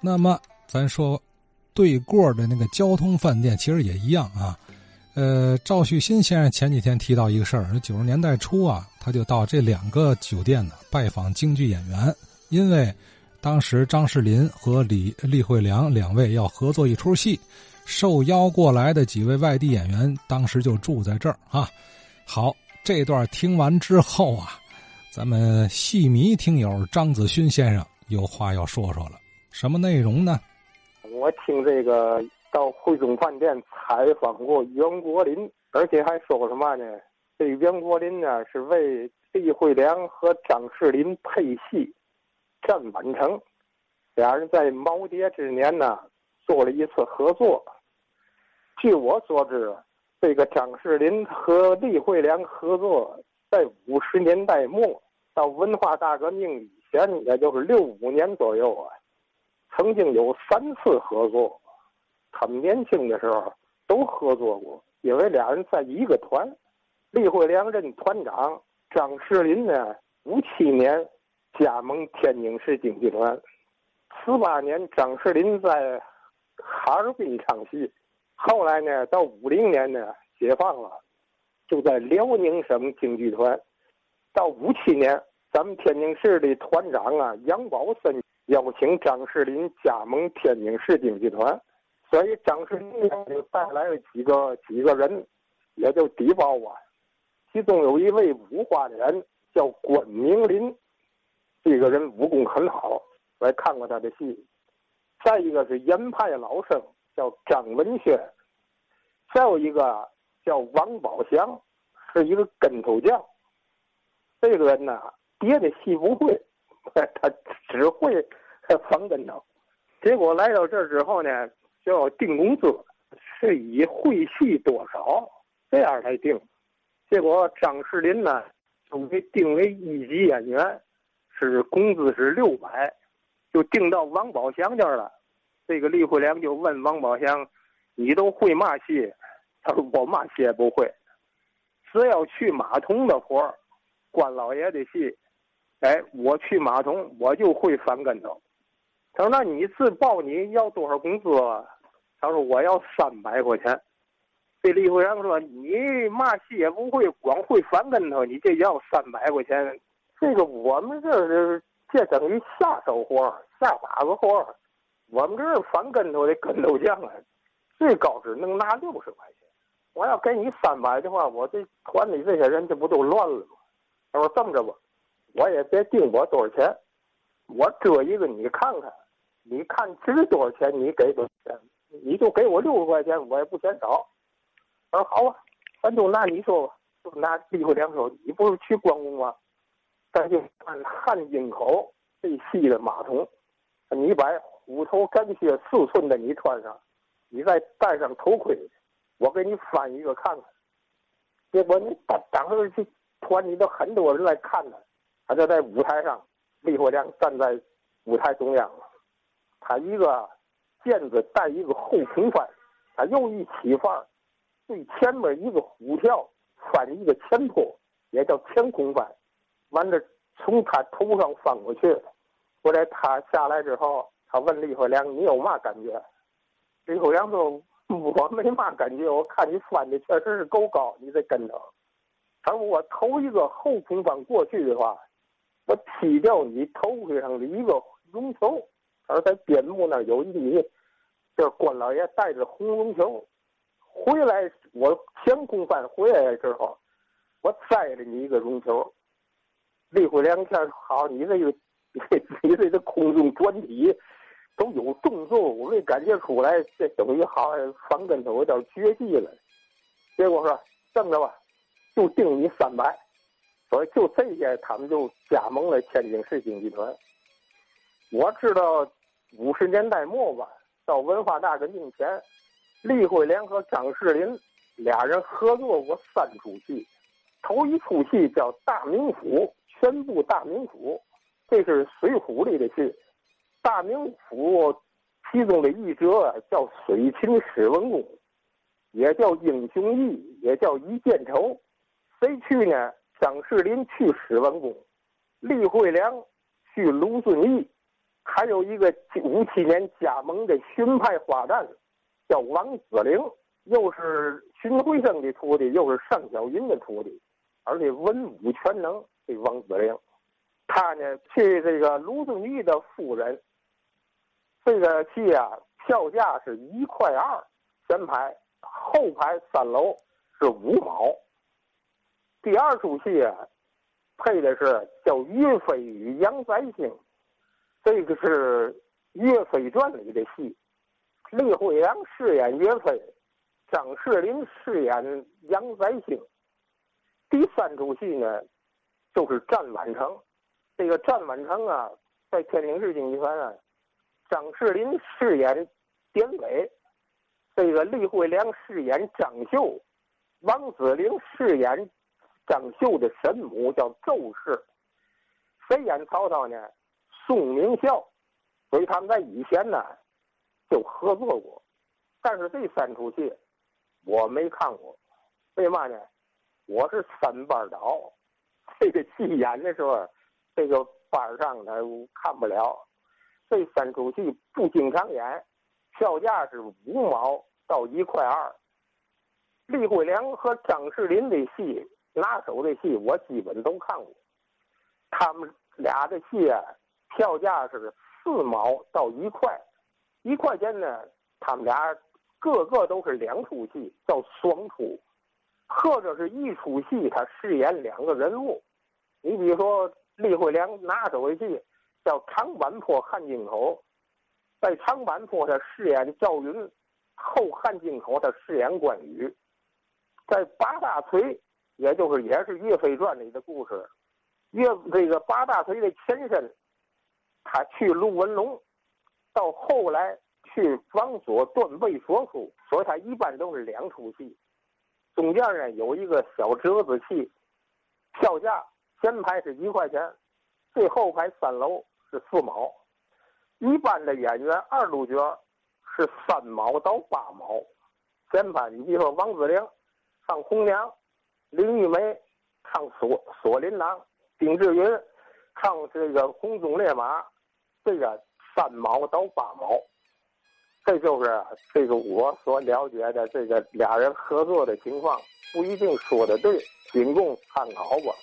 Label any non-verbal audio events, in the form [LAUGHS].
那么咱说，对过的那个交通饭店其实也一样啊。呃，赵旭新先生前几天提到一个事儿，九十年代初啊，他就到这两个酒店呢拜访京剧演员，因为当时张世林和李李慧良两位要合作一出戏，受邀过来的几位外地演员当时就住在这儿啊。好，这段听完之后啊，咱们戏迷听友张子勋先生有话要说说了，什么内容呢？我听这个。到汇中饭店采访过袁国林，而且还说过什么呢？这袁国林呢是为李慧良和张世林配戏《战满城》，俩人在耄耋之年呢做了一次合作。据我所知，这个张世林和李慧良合作在五十年代末到文化大革命以前，也就是六五年左右啊，曾经有三次合作。他们年轻的时候都合作过，因为俩人在一个团。李慧良任团长，张世林呢，五七年加盟天津市京剧团，四八年张世林在哈尔滨唱戏，后来呢，到五零年呢解放了，就在辽宁省京剧团。到五七年，咱们天津市的团长啊杨宝森邀请张世林加盟天津市京剧团。所以张世林就带来了几个几个人，也就底包啊。其中有一位武花脸叫关明林，这个人武功很好，我还看过他的戏。再一个是严派老生叫张文轩，再有一个叫王宝祥，是一个跟头将。这个人呢，别的戏不会，[LAUGHS] 他只会翻跟头。结果来到这儿之后呢。就要定工资，是以会戏多少这样来定。结果张世林呢就被定为一级演员，是工资是六百，就定到王宝祥这儿了。这个李慧良就问王宝祥：“你都会嘛戏？”他说：“我嘛戏也不会，只要去马童的活儿，关老爷的戏，哎，我去马童我就会翻跟头。”他说：“那你自报你要多少工资？”啊他说：“我要三百块钱。”这李慧然说：“你嘛戏也不会，光会翻跟头，你这要三百块钱？这个我们这是这等于下手活下把子活我们这儿翻跟头的跟头匠啊，最高只能拿六十块钱。我要给你三百的话，我这团里这些人这不都乱了吗？”他说：“这么着吧，我也别定我多少钱，我遮一个你看看，你看值多少钱，你给多少钱。”你就给我六十块钱，我也不嫌少。他说好啊，咱就拿你说吧，就拿李慧良说，你不是去关公吗？咱就看汉津口最细的马桶，你把虎头干靴四寸的你穿上，你再戴上头盔，我给你翻一个看看。结果你当当时这团里头很多人来看他，他就在舞台上，李慧良站在舞台中央，他一个。毽子带一个后空翻，他又一起翻，最前面一个虎跳，翻一个前坡，也叫前空翻。完了，从他头上翻过去。后来他下来之后，他问李慧良：“你有嘛感觉？”李慧良说：“我没嘛感觉，我看你翻的确实是够高，你这跟着。他说我头一个后空翻过去的话，我踢掉你头盔上的一个绒球。他说在边幕那有一米。”这关老爷带着红绒球回来，我前空翻回来之后，我塞了你一个绒球。立会两天好，你这个 [LAUGHS] 你这个空中转体都有动作，我没感觉出来，这等于好像翻跟头有点绝技了。结果说这么着吧，就定你三百。所以就这些，他们就加盟了天津市京剧团。我知道五十年代末吧。到文化大革命前，李慧莲和张世林俩人合作过三出戏。头一出戏叫《大名府》，全部大名府，这是《水浒》里的戏。大名府其中的一折叫水清史文恭，也叫英雄义，也叫一剑仇。谁去呢？张世林去史文恭，李慧良去卢俊义。还有一个五七年加盟的荀派花旦，叫王子陵，又是荀慧生的徒弟，又是尚小云的徒弟，而且文武全能。这王子陵，他呢去这个卢俊义的夫人。这个戏啊，票价是一块二，前排后排三楼是五毛。第二出戏啊，配的是叫《岳飞与杨再兴》，这个是《岳飞传》里的戏，李慧良饰演岳飞，张世林饰演杨再兴。第三出戏呢，就是战宛城。这个战宛城啊，在天津市京剧团啊。张世林饰演典韦，这个李慧良饰演张秀，王子陵饰演张秀的神母叫周氏，谁演曹操呢？宋明孝，所以他们在以前呢就合作过，但是这三出戏我没看过，为嘛呢？我是三班倒，这个戏演的时候，这个班上他看不了。这三出戏不经常演，票价是五毛到一块二。李慧良和张世林的戏，拿手的戏我基本都看过。他们俩的戏啊，票价是四毛到一块，一块钱呢，他们俩个个都是两出戏，叫双出，或者是一出戏他饰演两个人物。你比如说李慧良拿手的戏。叫长坂坡汉津口，在长坂坡他饰演赵云，后汉津口他饰演关羽，在八大锤，也就是也是岳飞传里的故事，岳这个八大锤的前身，他去陆文龙，到后来去王佐断背所书，所以他一般都是两出戏，中间呢有一个小折子戏，票价前排是一块钱，最后排三楼。是四毛，一般的演员二路角是三毛到八毛。前排你比如说王子陵唱红娘，林玉梅唱锁锁麟囊，丁志云唱这个红鬃烈马，这个三毛到八毛。这就是这个我所了解的这个俩人合作的情况，不一定说的对，仅供参考吧。